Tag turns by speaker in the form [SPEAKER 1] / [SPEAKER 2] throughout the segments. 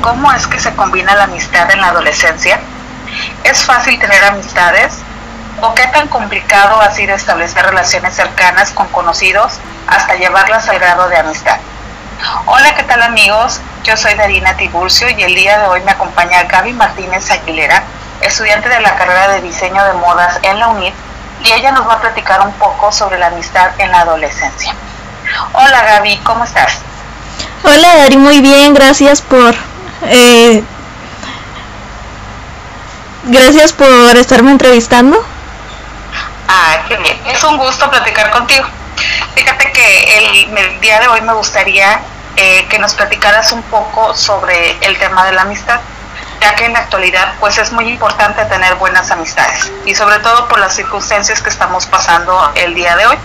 [SPEAKER 1] cómo es que se combina la amistad en la adolescencia? ¿Es fácil tener amistades? ¿O qué tan complicado ha sido establecer relaciones cercanas con conocidos hasta llevarlas al grado de amistad? Hola, ¿qué tal amigos? Yo soy Darina Tiburcio y el día de hoy me acompaña Gaby Martínez Aguilera, estudiante de la carrera de diseño de modas en la UNIT, y ella nos va a platicar un poco sobre la amistad en la adolescencia. Hola Gaby, ¿cómo estás?
[SPEAKER 2] Hola Dari, muy bien, gracias por eh, gracias por estarme entrevistando.
[SPEAKER 1] Ah, qué bien, es un gusto platicar contigo. Fíjate que el, día de hoy me gustaría eh, que nos platicaras un poco sobre el tema de la amistad, ya que en la actualidad pues es muy importante tener buenas amistades y sobre todo por las circunstancias que estamos pasando el día de hoy.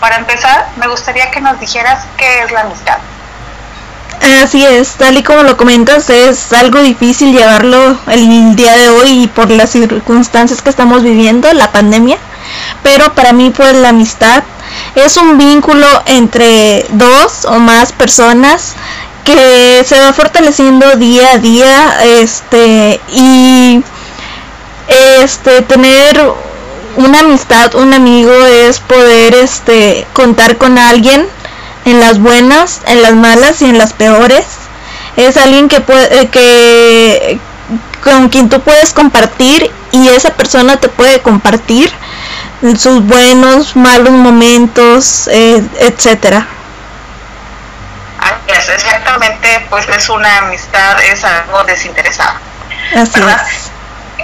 [SPEAKER 1] Para empezar, me gustaría que nos dijeras qué es la amistad.
[SPEAKER 2] Así es, tal y como lo comentas, es algo difícil llevarlo el día de hoy y por las circunstancias que estamos viviendo, la pandemia, pero para mí pues la amistad. Es un vínculo entre dos o más personas que se va fortaleciendo día a día este y este tener una amistad, un amigo es poder este contar con alguien en las buenas, en las malas y en las peores. Es alguien que puede eh, que con quien tú puedes compartir y esa persona te puede compartir sus buenos, malos momentos, eh, etcétera.
[SPEAKER 1] Es, exactamente, pues es una amistad, es algo desinteresado. Así es.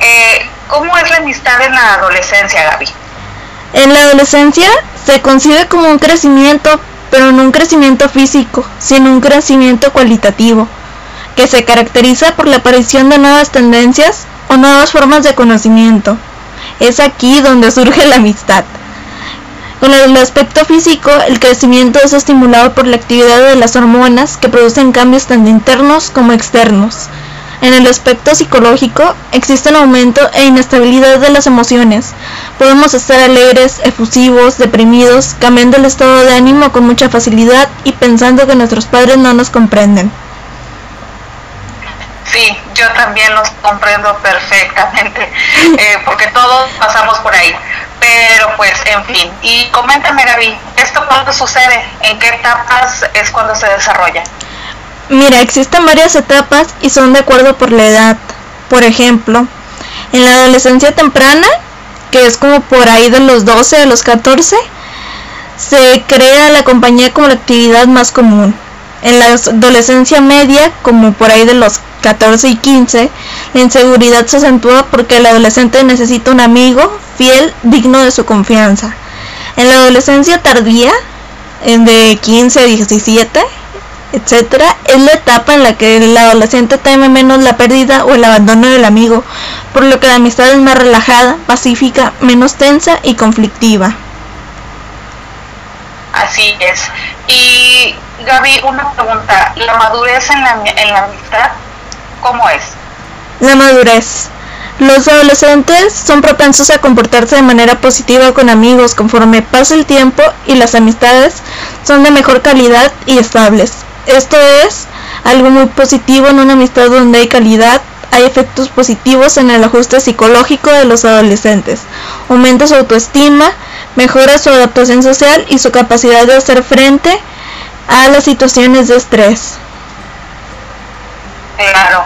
[SPEAKER 1] Eh, ¿Cómo es la amistad en la adolescencia, Gaby?
[SPEAKER 2] En la adolescencia se concibe como un crecimiento pero no un crecimiento físico, sino un crecimiento cualitativo, que se caracteriza por la aparición de nuevas tendencias o nuevas formas de conocimiento. Es aquí donde surge la amistad. Con el aspecto físico, el crecimiento es estimulado por la actividad de las hormonas que producen cambios tanto internos como externos. En el aspecto psicológico, existe un aumento e inestabilidad de las emociones. Podemos estar alegres, efusivos, deprimidos, cambiando el estado de ánimo con mucha facilidad y pensando que nuestros padres no nos comprenden.
[SPEAKER 1] Sí, yo también los comprendo perfectamente, eh, porque todos pasamos por ahí. Pero pues, en fin. Y coméntame, Gaby, ¿esto cuándo sucede? ¿En qué etapas es cuando se desarrolla?
[SPEAKER 2] Mira, existen varias etapas y son de acuerdo por la edad. Por ejemplo, en la adolescencia temprana, que es como por ahí de los 12 a los 14, se crea la compañía como la actividad más común. En la adolescencia media, como por ahí de los 14 y 15, la inseguridad se acentúa porque el adolescente necesita un amigo fiel, digno de su confianza. En la adolescencia tardía, de 15 a 17, etcétera, es la etapa en la que el adolescente teme menos la pérdida o el abandono del amigo, por lo que la amistad es más relajada, pacífica, menos tensa y conflictiva.
[SPEAKER 1] Así es. Y Gaby, una pregunta, ¿la madurez en la, en la amistad cómo es?
[SPEAKER 2] La madurez. Los adolescentes son propensos a comportarse de manera positiva con amigos conforme pasa el tiempo y las amistades son de mejor calidad y estables. Esto es algo muy positivo en una amistad donde hay calidad, hay efectos positivos en el ajuste psicológico de los adolescentes, aumenta su autoestima, mejora su adaptación social y su capacidad de hacer frente a las situaciones de estrés.
[SPEAKER 1] Claro.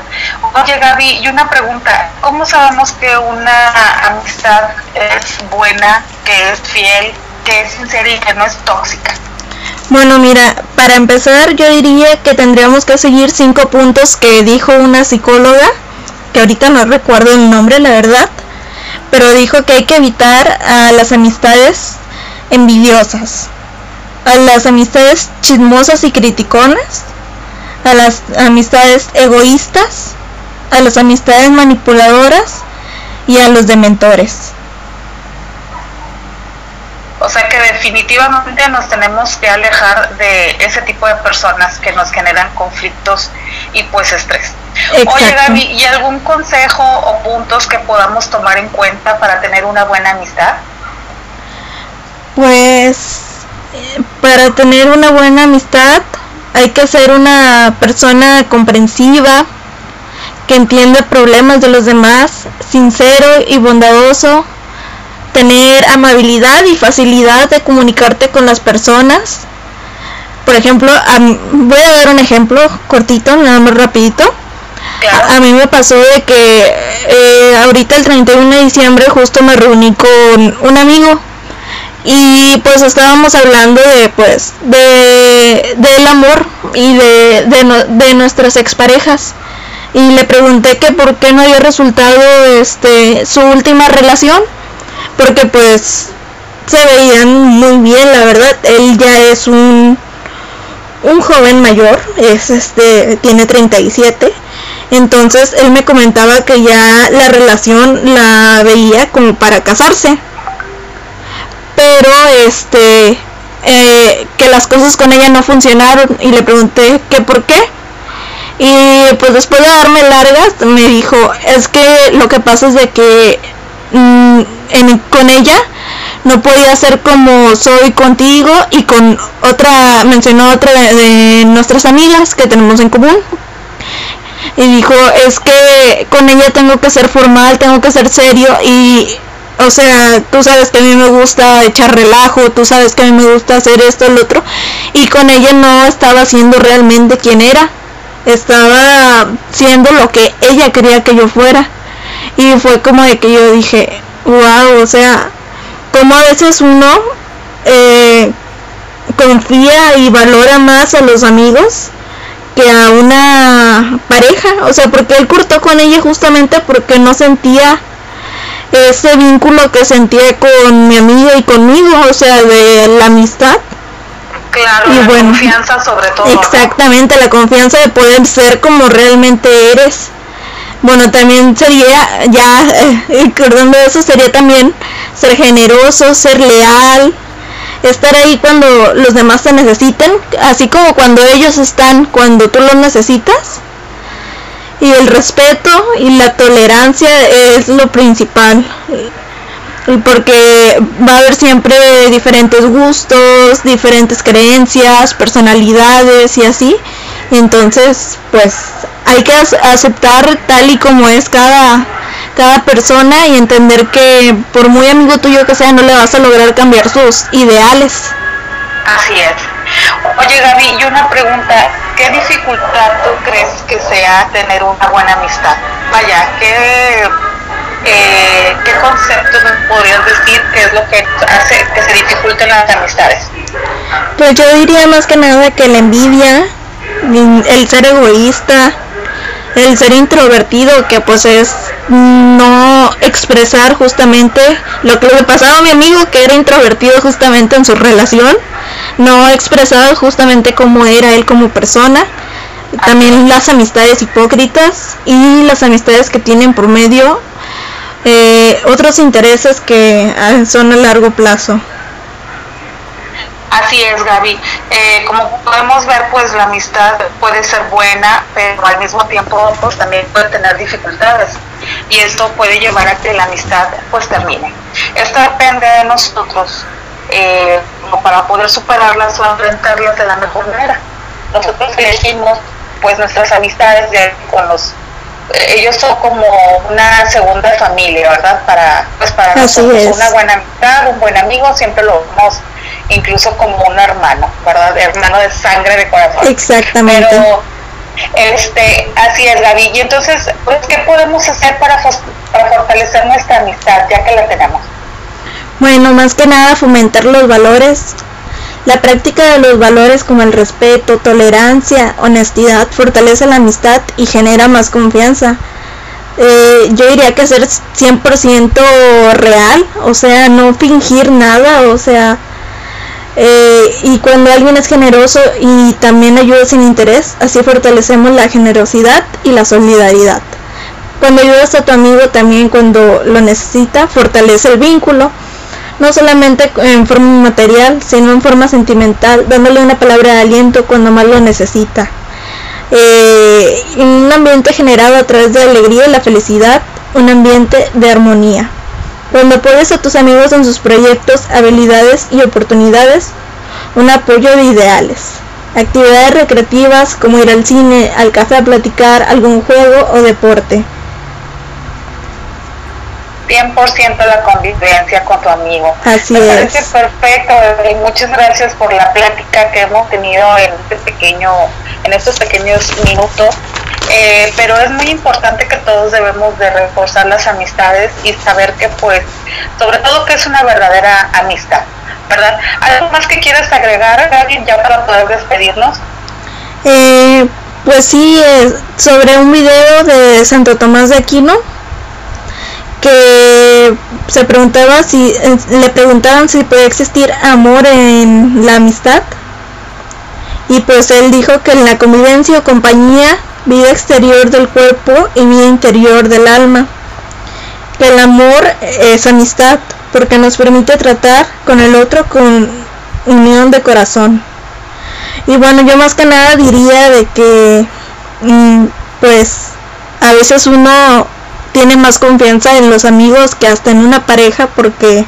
[SPEAKER 1] Oye Gaby, y una pregunta, ¿cómo sabemos que una amistad es buena, que es fiel, que es sincera y que no es tóxica?
[SPEAKER 2] Bueno, mira, para empezar yo diría que tendríamos que seguir cinco puntos que dijo una psicóloga, que ahorita no recuerdo el nombre, la verdad, pero dijo que hay que evitar a las amistades envidiosas, a las amistades chismosas y criticonas, a las amistades egoístas, a las amistades manipuladoras y a los dementores.
[SPEAKER 1] O sea que definitivamente nos tenemos que alejar de ese tipo de personas que nos generan conflictos y pues estrés. Oye Gaby, ¿y algún consejo o puntos que podamos tomar en cuenta para tener una buena amistad?
[SPEAKER 2] Pues para tener una buena amistad hay que ser una persona comprensiva, que entiende problemas de los demás, sincero y bondadoso, tener amabilidad y facilidad de comunicarte con las personas. Por ejemplo, voy a dar un ejemplo cortito, nada más rapidito. A, mí me pasó de que eh, ahorita el 31 de diciembre justo me reuní con un amigo y pues estábamos hablando de pues de del amor y de, de, de nuestras exparejas y le pregunté que por qué no había resultado este su última relación porque pues se veían muy bien la verdad. Él ya es un un joven mayor es este tiene 37 entonces él me comentaba que ya la relación la veía como para casarse. Pero este eh, que las cosas con ella no funcionaron y le pregunté que por qué. Y pues después de darme largas me dijo es que lo que pasa es de que mm, con ella no podía ser como soy contigo y con otra mencionó otra de nuestras amigas que tenemos en común y dijo es que con ella tengo que ser formal tengo que ser serio y o sea, tú sabes que a mí me gusta echar relajo, tú sabes que a mí me gusta hacer esto, el otro, y con ella no estaba siendo realmente quien era, estaba siendo lo que ella quería que yo fuera. Y fue como de que yo dije, wow, o sea, como a veces uno eh, confía y valora más a los amigos que a una pareja, o sea, porque él cortó con ella justamente porque no sentía ese vínculo que sentía con mi amigo y conmigo, o sea, de la amistad.
[SPEAKER 1] Claro, y la confianza sobre todo.
[SPEAKER 2] Exactamente, la confianza de poder ser como realmente eres. Bueno, también sería, ya eh, recordando eso, sería también ser generoso, ser leal, estar ahí cuando los demás te necesiten, así como cuando ellos están, cuando tú los necesitas y el respeto y la tolerancia es lo principal porque va a haber siempre diferentes gustos, diferentes creencias, personalidades y así. Entonces, pues hay que aceptar tal y como es cada, cada persona y entender que por muy amigo tuyo que sea, no le vas a lograr cambiar sus ideales.
[SPEAKER 1] Así es. Oye Gaby, y una pregunta, ¿qué dificultad tú crees que sea tener una buena amistad? Vaya, ¿qué, eh, ¿qué concepto me podrías decir que es lo que hace que se dificulten las amistades?
[SPEAKER 2] Pues yo diría más que nada que la envidia, el ser egoísta, el ser introvertido, que pues es no expresar justamente lo que le pasaba a mi amigo, que era introvertido justamente en su relación no expresado justamente cómo era él como persona, también las amistades hipócritas y las amistades que tienen por medio eh, otros intereses que ah, son a largo plazo.
[SPEAKER 1] Así es, Gaby. Eh, como podemos ver, pues la amistad puede ser buena, pero al mismo tiempo pues, también puede tener dificultades. Y esto puede llevar a que la amistad pues termine. Esto depende de nosotros eh, para poder superarlas o enfrentarlas de la mejor manera. Nosotros elegimos pues nuestras amistades de, con los ellos son como una segunda familia, ¿verdad? Para pues para nosotros una buena amistad, un buen amigo, siempre lo vemos incluso como un hermano, ¿verdad? Hermano de sangre, de corazón.
[SPEAKER 2] Exactamente.
[SPEAKER 1] Pero este, así es, Gaby. Y entonces, pues, ¿qué podemos hacer para, para fortalecer nuestra amistad, ya que la tenemos?
[SPEAKER 2] Bueno, más que nada fomentar los valores. La práctica de los valores como el respeto, tolerancia, honestidad fortalece la amistad y genera más confianza. Eh, yo diría que ser 100% real, o sea, no fingir nada, o sea, eh, y cuando alguien es generoso y también ayuda sin interés, así fortalecemos la generosidad y la solidaridad. Cuando ayudas a tu amigo también cuando lo necesita, fortalece el vínculo no solamente en forma material, sino en forma sentimental, dándole una palabra de aliento cuando más lo necesita. Eh, un ambiente generado a través de la alegría y la felicidad, un ambiente de armonía. Cuando apoyas a tus amigos en sus proyectos, habilidades y oportunidades, un apoyo de ideales. actividades recreativas como ir al cine, al café a platicar, algún juego o deporte.
[SPEAKER 1] 100% la convivencia con tu amigo.
[SPEAKER 2] Así
[SPEAKER 1] Me
[SPEAKER 2] es.
[SPEAKER 1] parece perfecto y muchas gracias por la plática que hemos tenido en este pequeño, en estos pequeños minutos. Eh, pero es muy importante que todos debemos de reforzar las amistades y saber que pues, sobre todo que es una verdadera amistad, ¿verdad? ¿Algo más que quieras agregar, Gaby, ya para poder despedirnos?
[SPEAKER 2] Eh, pues sí, sobre un video de Santo Tomás de Aquino que se preguntaba si le preguntaban si puede existir amor en la amistad y pues él dijo que en la convivencia o compañía vida exterior del cuerpo y vida interior del alma. Que el amor es amistad porque nos permite tratar con el otro con unión de corazón. Y bueno yo más que nada diría de que mm, pues a veces uno tiene más confianza en los amigos que hasta en una pareja porque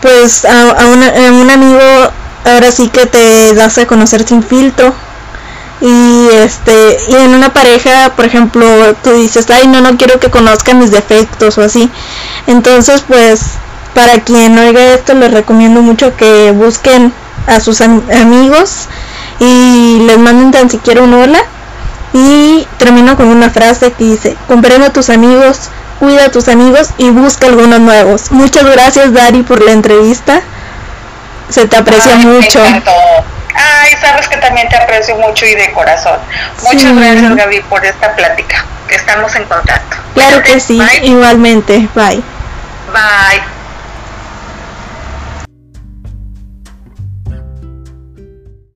[SPEAKER 2] pues a, a, una, a un amigo ahora sí que te das a conocer sin filtro y este y en una pareja por ejemplo tú dices ay no no quiero que conozcan mis defectos o así entonces pues para quien oiga esto les recomiendo mucho que busquen a sus am amigos y les manden tan siquiera un hola y termino con una frase que dice comprende a tus amigos cuida a tus amigos y busca algunos nuevos muchas gracias Dari por la entrevista. Se te aprecia
[SPEAKER 1] Ay,
[SPEAKER 2] mucho
[SPEAKER 1] Ay, sabes que también te aprecio mucho y de corazón. Muchas
[SPEAKER 2] Sí.
[SPEAKER 1] gracias, Gaby, por esta plática. Estamos en contacto.
[SPEAKER 2] claro que sí
[SPEAKER 1] Bye.
[SPEAKER 2] igualmente bye
[SPEAKER 1] Bye.